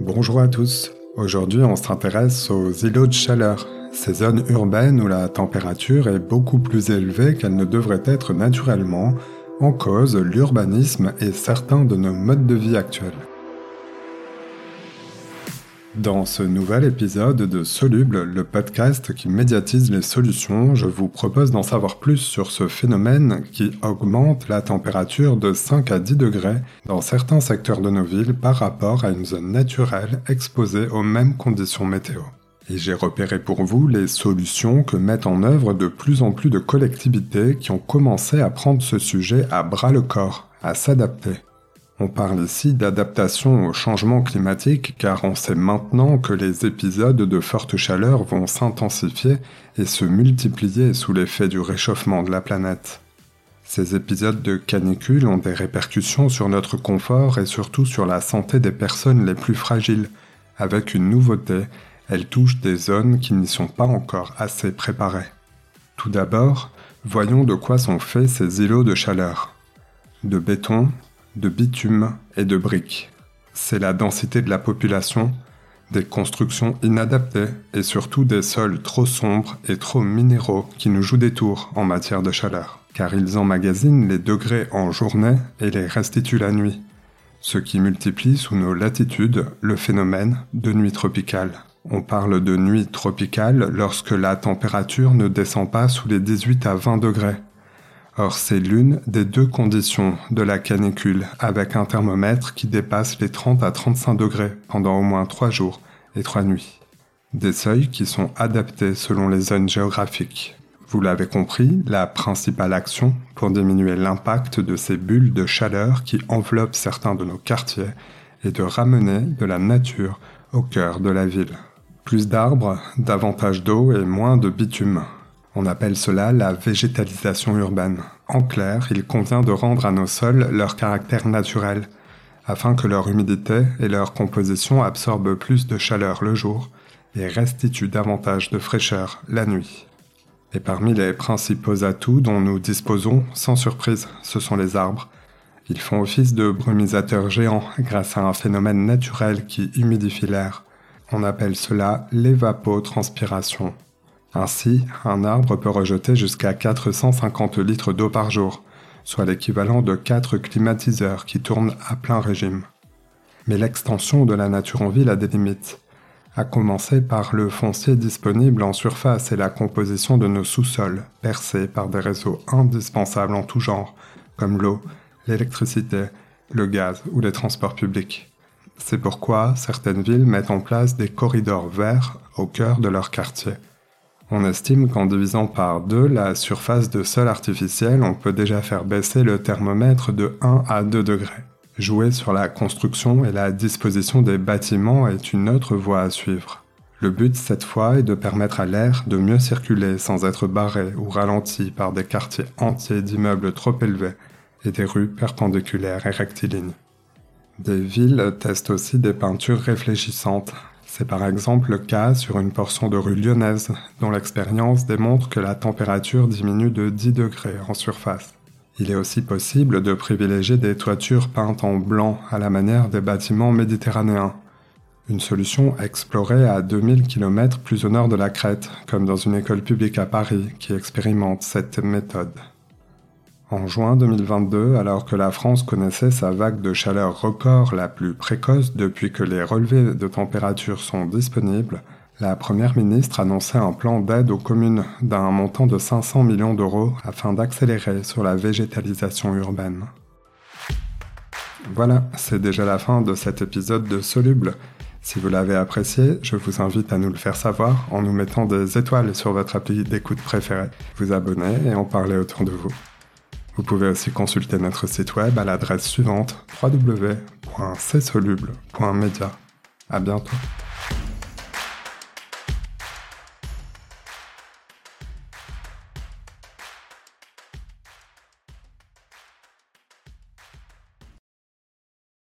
Bonjour à tous. Aujourd'hui, on s'intéresse aux îlots de chaleur, ces zones urbaines où la température est beaucoup plus élevée qu'elle ne devrait être naturellement, en cause l'urbanisme et certains de nos modes de vie actuels. Dans ce nouvel épisode de Soluble, le podcast qui médiatise les solutions, je vous propose d'en savoir plus sur ce phénomène qui augmente la température de 5 à 10 degrés dans certains secteurs de nos villes par rapport à une zone naturelle exposée aux mêmes conditions météo. Et j'ai repéré pour vous les solutions que mettent en œuvre de plus en plus de collectivités qui ont commencé à prendre ce sujet à bras le corps, à s'adapter. On parle ici d'adaptation au changement climatique car on sait maintenant que les épisodes de forte chaleur vont s'intensifier et se multiplier sous l'effet du réchauffement de la planète. Ces épisodes de canicule ont des répercussions sur notre confort et surtout sur la santé des personnes les plus fragiles. Avec une nouveauté, elles touchent des zones qui n'y sont pas encore assez préparées. Tout d'abord, voyons de quoi sont faits ces îlots de chaleur. De béton, de bitume et de briques. C'est la densité de la population, des constructions inadaptées et surtout des sols trop sombres et trop minéraux qui nous jouent des tours en matière de chaleur, car ils emmagasinent les degrés en journée et les restituent la nuit, ce qui multiplie sous nos latitudes le phénomène de nuit tropicale. On parle de nuit tropicale lorsque la température ne descend pas sous les 18 à 20 degrés, Or, c'est l'une des deux conditions de la canicule, avec un thermomètre qui dépasse les 30 à 35 degrés pendant au moins 3 jours et 3 nuits. Des seuils qui sont adaptés selon les zones géographiques. Vous l'avez compris, la principale action pour diminuer l'impact de ces bulles de chaleur qui enveloppent certains de nos quartiers est de ramener de la nature au cœur de la ville. Plus d'arbres, davantage d'eau et moins de bitume. On appelle cela la végétalisation urbaine. En clair, il convient de rendre à nos sols leur caractère naturel, afin que leur humidité et leur composition absorbent plus de chaleur le jour et restituent davantage de fraîcheur la nuit. Et parmi les principaux atouts dont nous disposons, sans surprise, ce sont les arbres. Ils font office de brumisateurs géants grâce à un phénomène naturel qui humidifie l'air. On appelle cela l'évapotranspiration. Ainsi, un arbre peut rejeter jusqu'à 450 litres d'eau par jour, soit l'équivalent de 4 climatiseurs qui tournent à plein régime. Mais l'extension de la nature en ville a des limites, à commencer par le foncier disponible en surface et la composition de nos sous-sols, percés par des réseaux indispensables en tout genre, comme l'eau, l'électricité, le gaz ou les transports publics. C'est pourquoi certaines villes mettent en place des corridors verts au cœur de leur quartier. On estime qu'en divisant par deux la surface de sol artificiel, on peut déjà faire baisser le thermomètre de 1 à 2 degrés. Jouer sur la construction et la disposition des bâtiments est une autre voie à suivre. Le but cette fois est de permettre à l'air de mieux circuler sans être barré ou ralenti par des quartiers entiers d'immeubles trop élevés et des rues perpendiculaires et rectilignes. Des villes testent aussi des peintures réfléchissantes c'est par exemple le cas sur une portion de rue lyonnaise, dont l'expérience démontre que la température diminue de 10 degrés en surface. Il est aussi possible de privilégier des toitures peintes en blanc à la manière des bâtiments méditerranéens. Une solution explorée à 2000 km plus au nord de la Crète, comme dans une école publique à Paris qui expérimente cette méthode. En juin 2022, alors que la France connaissait sa vague de chaleur record la plus précoce depuis que les relevés de température sont disponibles, la Première ministre annonçait un plan d'aide aux communes d'un montant de 500 millions d'euros afin d'accélérer sur la végétalisation urbaine. Voilà, c'est déjà la fin de cet épisode de Soluble. Si vous l'avez apprécié, je vous invite à nous le faire savoir en nous mettant des étoiles sur votre appli d'écoute préférée, vous abonner et en parler autour de vous. Vous pouvez aussi consulter notre site web à l'adresse suivante www.csoluble.media. À bientôt.